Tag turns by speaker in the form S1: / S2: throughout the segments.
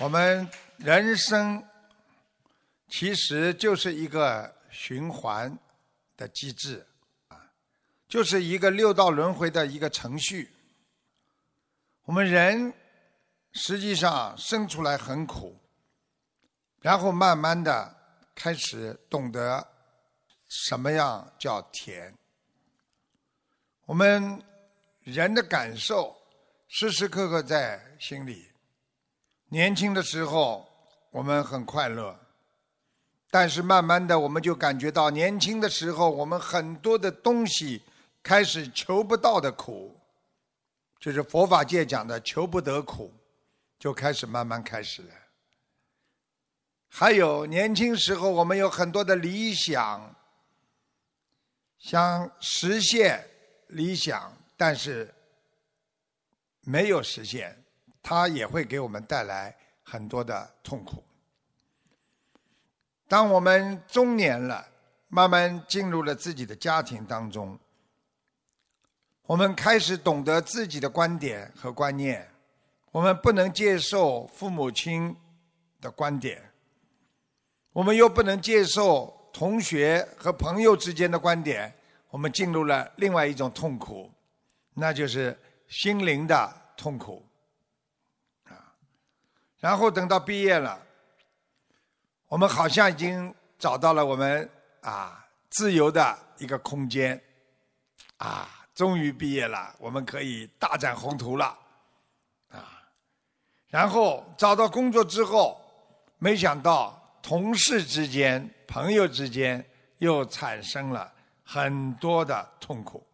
S1: 我们人生其实就是一个循环的机制，啊，就是一个六道轮回的一个程序。我们人实际上生出来很苦，然后慢慢的开始懂得什么样叫甜。我们人的感受时时刻刻在心里。年轻的时候，我们很快乐，但是慢慢的，我们就感觉到年轻的时候，我们很多的东西开始求不到的苦，就是佛法界讲的求不得苦，就开始慢慢开始了。还有年轻时候，我们有很多的理想，想实现理想，但是没有实现。它也会给我们带来很多的痛苦。当我们中年了，慢慢进入了自己的家庭当中，我们开始懂得自己的观点和观念，我们不能接受父母亲的观点，我们又不能接受同学和朋友之间的观点，我们进入了另外一种痛苦，那就是心灵的痛苦。然后等到毕业了，我们好像已经找到了我们啊自由的一个空间，啊，终于毕业了，我们可以大展宏图了，啊，然后找到工作之后，没想到同事之间、朋友之间又产生了很多的痛苦，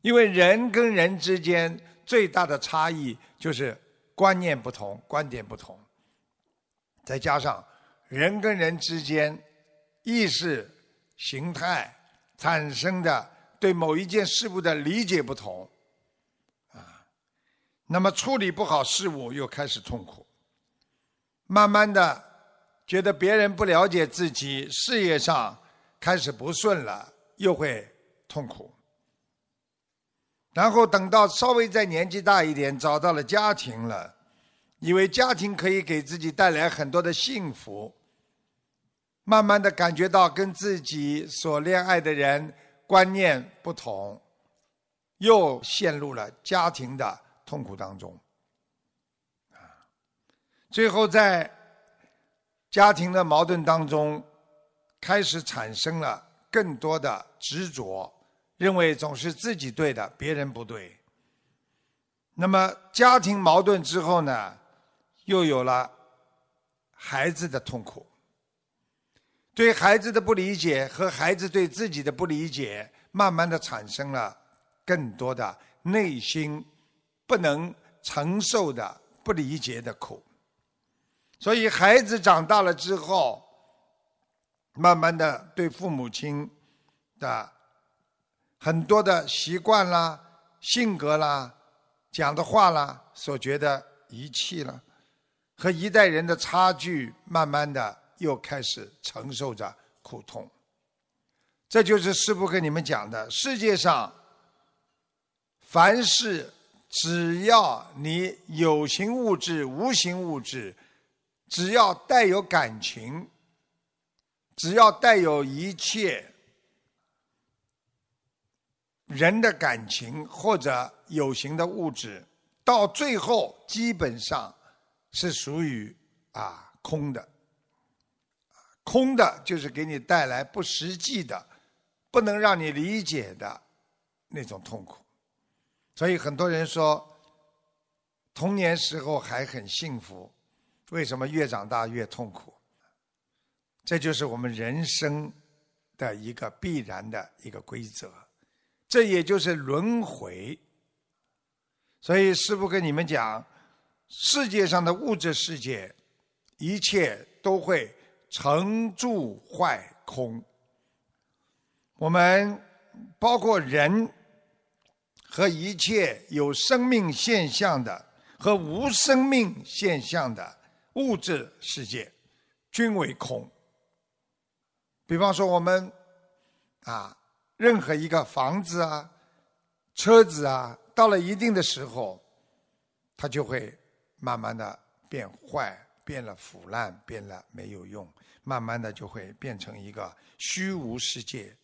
S1: 因为人跟人之间最大的差异就是。观念不同，观点不同，再加上人跟人之间意识形态产生的对某一件事物的理解不同，啊，那么处理不好事物又开始痛苦，慢慢的觉得别人不了解自己，事业上开始不顺了，又会痛苦。然后等到稍微再年纪大一点，找到了家庭了，以为家庭可以给自己带来很多的幸福，慢慢的感觉到跟自己所恋爱的人观念不同，又陷入了家庭的痛苦当中，啊，最后在家庭的矛盾当中，开始产生了更多的执着。认为总是自己对的，别人不对。那么家庭矛盾之后呢，又有了孩子的痛苦，对孩子的不理解和孩子对自己的不理解，慢慢的产生了更多的内心不能承受的不理解的苦。所以孩子长大了之后，慢慢的对父母亲的。很多的习惯啦、性格啦、讲的话啦，所觉得遗弃了，和一代人的差距，慢慢的又开始承受着苦痛。这就是师父跟你们讲的：世界上，凡是只要你有形物质、无形物质，只要带有感情，只要带有一切。人的感情或者有形的物质，到最后基本上是属于啊空的。空的就是给你带来不实际的、不能让你理解的那种痛苦。所以很多人说，童年时候还很幸福，为什么越长大越痛苦？这就是我们人生的一个必然的一个规则。这也就是轮回，所以师父跟你们讲，世界上的物质世界，一切都会成住坏空。我们包括人和一切有生命现象的和无生命现象的物质世界，均为空。比方说我们啊。任何一个房子啊、车子啊，到了一定的时候，它就会慢慢的变坏、变了腐烂，变了没有用，慢慢的就会变成一个虚无世界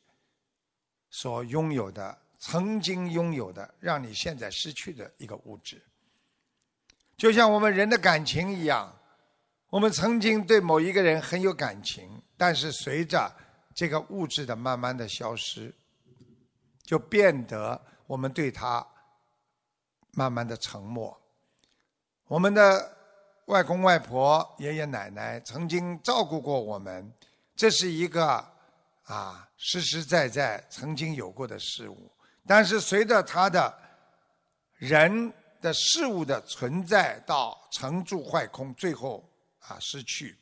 S1: 所拥有的、曾经拥有的，让你现在失去的一个物质。就像我们人的感情一样，我们曾经对某一个人很有感情，但是随着这个物质的慢慢的消失，就变得我们对他慢慢的沉默。我们的外公外婆、爷爷奶奶曾经照顾过我们，这是一个啊实实在在曾经有过的事物。但是随着他的人。的事物的存在到成住坏空，最后啊失去，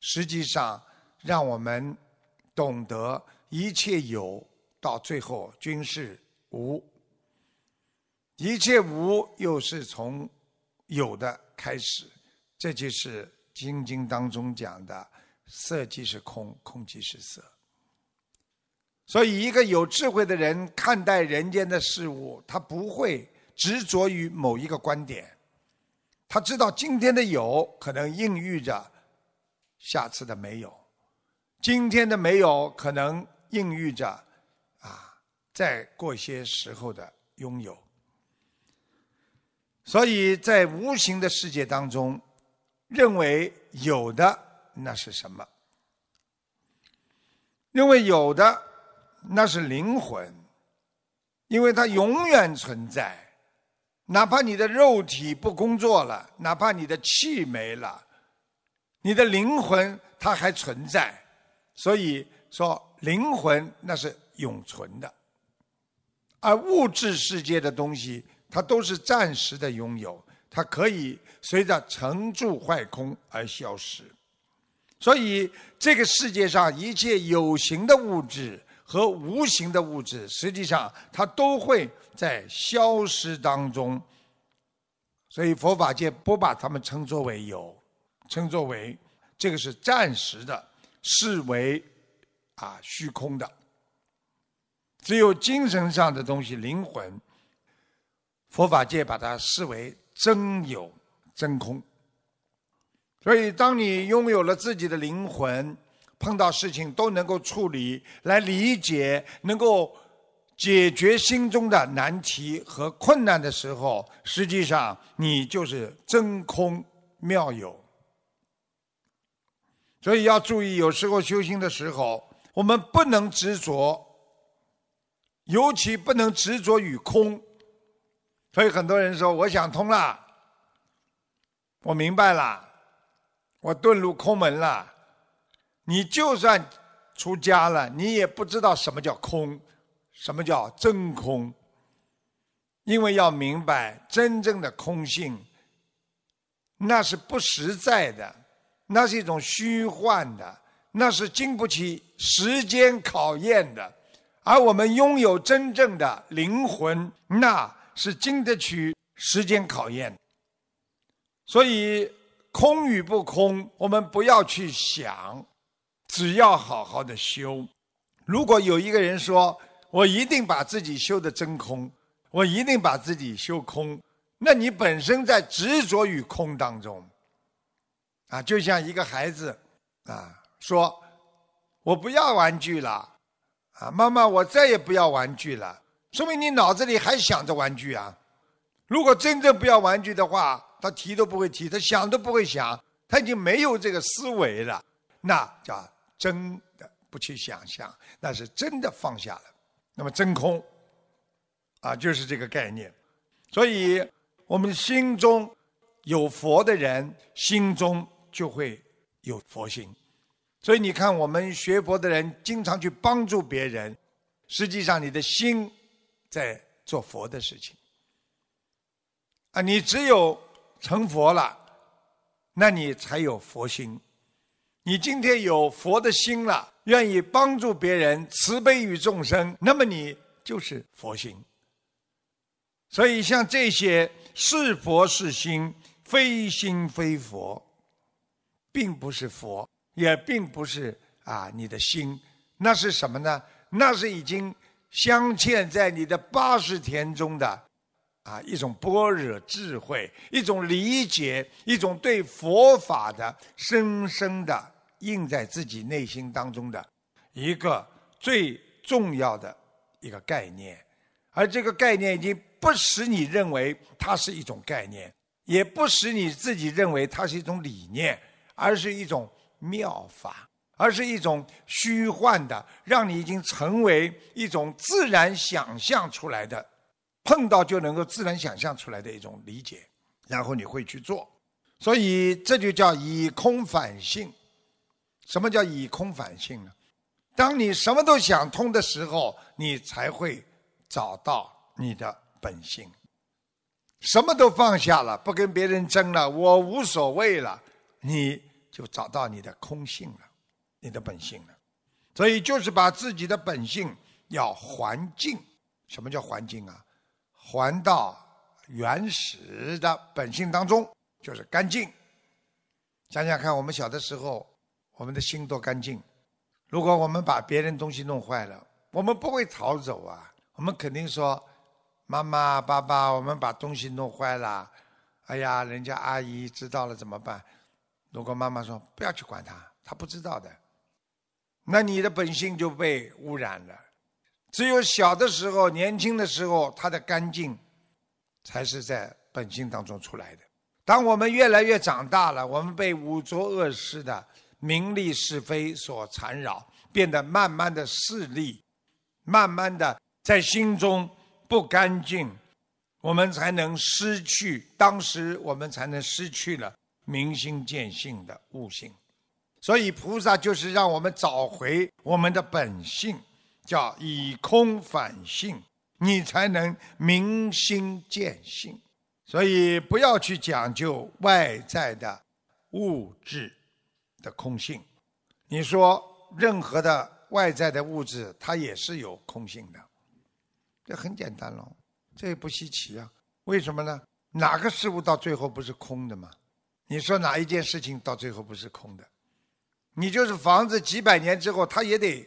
S1: 实际上让我们懂得一切有到最后均是无，一切无又是从有的开始，这就是经经当中讲的色即是空，空即是色。所以，一个有智慧的人看待人间的事物，他不会。执着于某一个观点，他知道今天的有可能孕育着下次的没有，今天的没有可能孕育着，再过些时候的拥有。所以在无形的世界当中，认为有的那是什么？认为有的那是灵魂，因为它永远存在。哪怕你的肉体不工作了，哪怕你的气没了，你的灵魂它还存在。所以说，灵魂那是永存的，而物质世界的东西，它都是暂时的拥有，它可以随着成住坏空而消失。所以，这个世界上一切有形的物质和无形的物质，实际上它都会。在消失当中，所以佛法界不把他们称作为有，称作为这个是暂时的，视为啊虚空的。只有精神上的东西，灵魂，佛法界把它视为真有真空。所以，当你拥有了自己的灵魂，碰到事情都能够处理，来理解，能够。解决心中的难题和困难的时候，实际上你就是真空妙有。所以要注意，有时候修行的时候，我们不能执着，尤其不能执着于空。所以很多人说：“我想通了，我明白了，我遁入空门了。”你就算出家了，你也不知道什么叫空。什么叫真空？因为要明白真正的空性，那是不实在的，那是一种虚幻的，那是经不起时间考验的。而我们拥有真正的灵魂，那是经得起时间考验。所以，空与不空，我们不要去想，只要好好的修。如果有一个人说，我一定把自己修的真空，我一定把自己修空。那你本身在执着于空当中，啊，就像一个孩子，啊，说，我不要玩具了，啊，妈妈，我再也不要玩具了。说明你脑子里还想着玩具啊。如果真正不要玩具的话，他提都不会提，他想都不会想，他已经没有这个思维了。那叫真的不去想象，那是真的放下了。那么真空，啊，就是这个概念。所以，我们心中有佛的人，心中就会有佛心。所以，你看，我们学佛的人经常去帮助别人，实际上你的心在做佛的事情。啊，你只有成佛了，那你才有佛心。你今天有佛的心了。愿意帮助别人，慈悲于众生，那么你就是佛心。所以像这些是佛是心，非心非佛，并不是佛，也并不是啊你的心，那是什么呢？那是已经镶嵌在你的八十田中的啊，一种般若智慧，一种理解，一种对佛法的深深的印在自己内心当中的一个最重要的一个概念，而这个概念已经不使你认为它是一种概念，也不使你自己认为它是一种理念，而是一种妙法，而是一种虚幻的，让你已经成为一种自然想象出来的。碰到就能够自然想象出来的一种理解，然后你会去做，所以这就叫以空反性。什么叫以空反性呢？当你什么都想通的时候，你才会找到你的本性。什么都放下了，不跟别人争了，我无所谓了，你就找到你的空性了，你的本性了。所以就是把自己的本性要还净。什么叫还净啊？还到原始的本性当中，就是干净。想想看，我们小的时候，我们的心多干净。如果我们把别人东西弄坏了，我们不会逃走啊，我们肯定说：“妈妈、爸爸，我们把东西弄坏了。”哎呀，人家阿姨知道了怎么办？如果妈妈说：“不要去管他，他不知道的。”那你的本性就被污染了。只有小的时候、年轻的时候，他的干净，才是在本性当中出来的。当我们越来越长大了，我们被五浊恶世的名利是非所缠绕，变得慢慢的势利，慢慢的在心中不干净，我们才能失去。当时我们才能失去了明心见性的悟性。所以菩萨就是让我们找回我们的本性。叫以空反性，你才能明心见性。所以不要去讲究外在的物质的空性。你说任何的外在的物质，它也是有空性的，这很简单喽，这也不稀奇啊。为什么呢？哪个事物到最后不是空的嘛？你说哪一件事情到最后不是空的？你就是房子，几百年之后，它也得。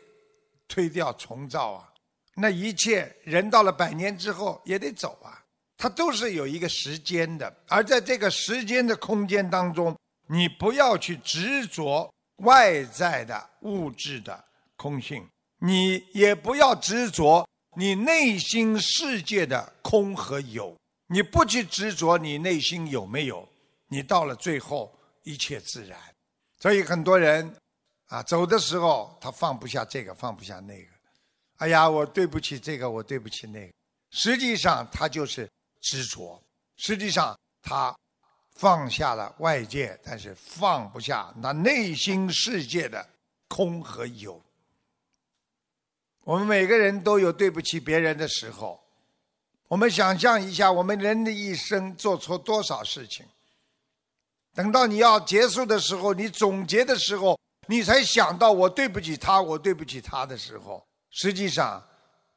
S1: 推掉重造啊，那一切人到了百年之后也得走啊，它都是有一个时间的。而在这个时间的空间当中，你不要去执着外在的物质的空性，你也不要执着你内心世界的空和有。你不去执着你内心有没有，你到了最后一切自然。所以很多人。啊，走的时候他放不下这个，放不下那个。哎呀，我对不起这个，我对不起那个。实际上他就是执着，实际上他放下了外界，但是放不下那内心世界的空和有。我们每个人都有对不起别人的时候。我们想象一下，我们人的一生做错多少事情？等到你要结束的时候，你总结的时候。你才想到我对不起他，我对不起他的时候，实际上，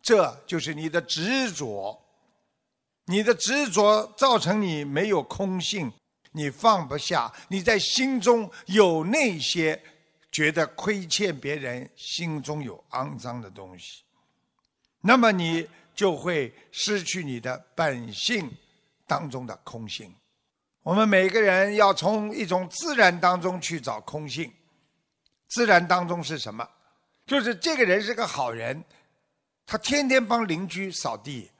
S1: 这就是你的执着。你的执着造成你没有空性，你放不下，你在心中有那些觉得亏欠别人，心中有肮脏的东西，那么你就会失去你的本性当中的空性。我们每个人要从一种自然当中去找空性。自然当中是什么？就是这个人是个好人，他天天帮邻居扫地，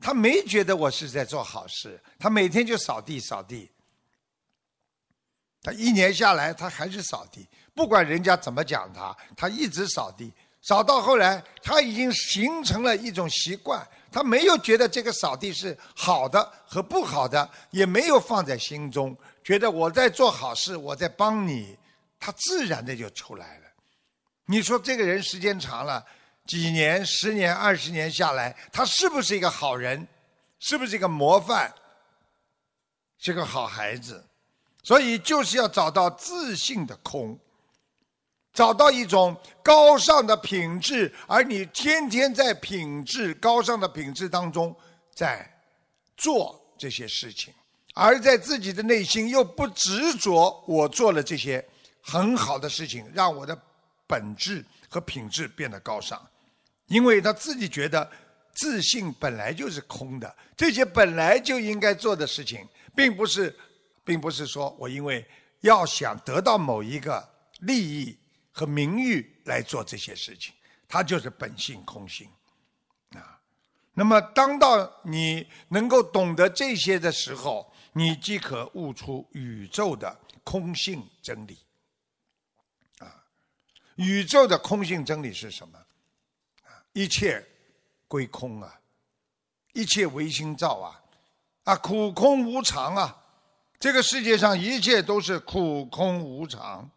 S1: 他没觉得我是在做好事，他每天就扫地扫地。他一年下来，他还是扫地，不管人家怎么讲他，他一直扫地，扫到后来，他已经形成了一种习惯，他没有觉得这个扫地是好的和不好的，也没有放在心中，觉得我在做好事，我在帮你。他自然的就出来了。你说这个人时间长了，几年、十年、二十年下来，他是不是一个好人？是不是一个模范？是个好孩子？所以就是要找到自信的空，找到一种高尚的品质，而你天天在品质高尚的品质当中在做这些事情，而在自己的内心又不执着我做了这些。很好的事情，让我的本质和品质变得高尚，因为他自己觉得自信本来就是空的，这些本来就应该做的事情，并不是，并不是说我因为要想得到某一个利益和名誉来做这些事情，它就是本性空性啊。那么，当到你能够懂得这些的时候，你即可悟出宇宙的空性真理。啊，宇宙的空性真理是什么？一切归空啊，一切唯心造啊，啊，苦空无常啊，这个世界上一切都是苦空无常。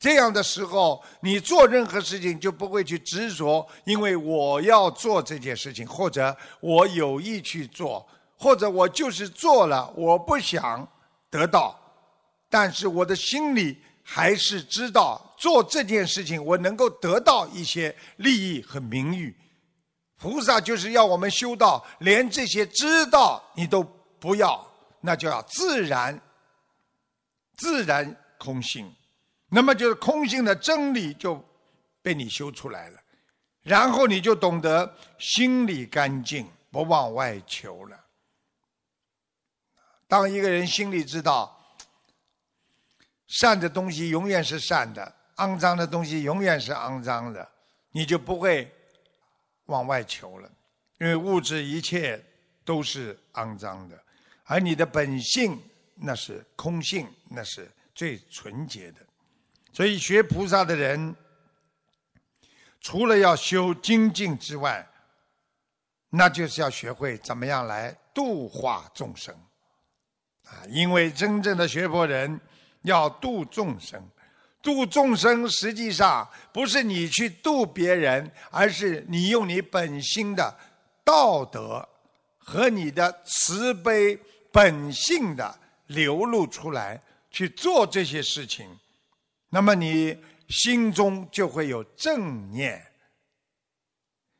S1: 这样的时候，你做任何事情就不会去执着，因为我要做这件事情，或者我有意去做，或者我就是做了，我不想得到，但是我的心里还是知道做这件事情我能够得到一些利益和名誉。菩萨就是要我们修道连这些知道你都不要，那就要自然、自然空性。那么就是空性的真理就被你修出来了，然后你就懂得心里干净，不往外求了。当一个人心里知道善的东西永远是善的，肮脏的东西永远是肮脏的，你就不会往外求了，因为物质一切都是肮脏的，而你的本性那是空性，那是最纯洁的。所以，学菩萨的人，除了要修精进之外，那就是要学会怎么样来度化众生，啊！因为真正的学佛人要度众生，度众生实际上不是你去度别人，而是你用你本心的道德和你的慈悲本性的流露出来去做这些事情。那么你心中就会有正念，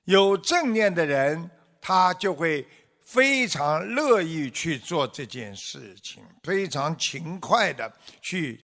S1: 有正念的人，他就会非常乐意去做这件事情，非常勤快的去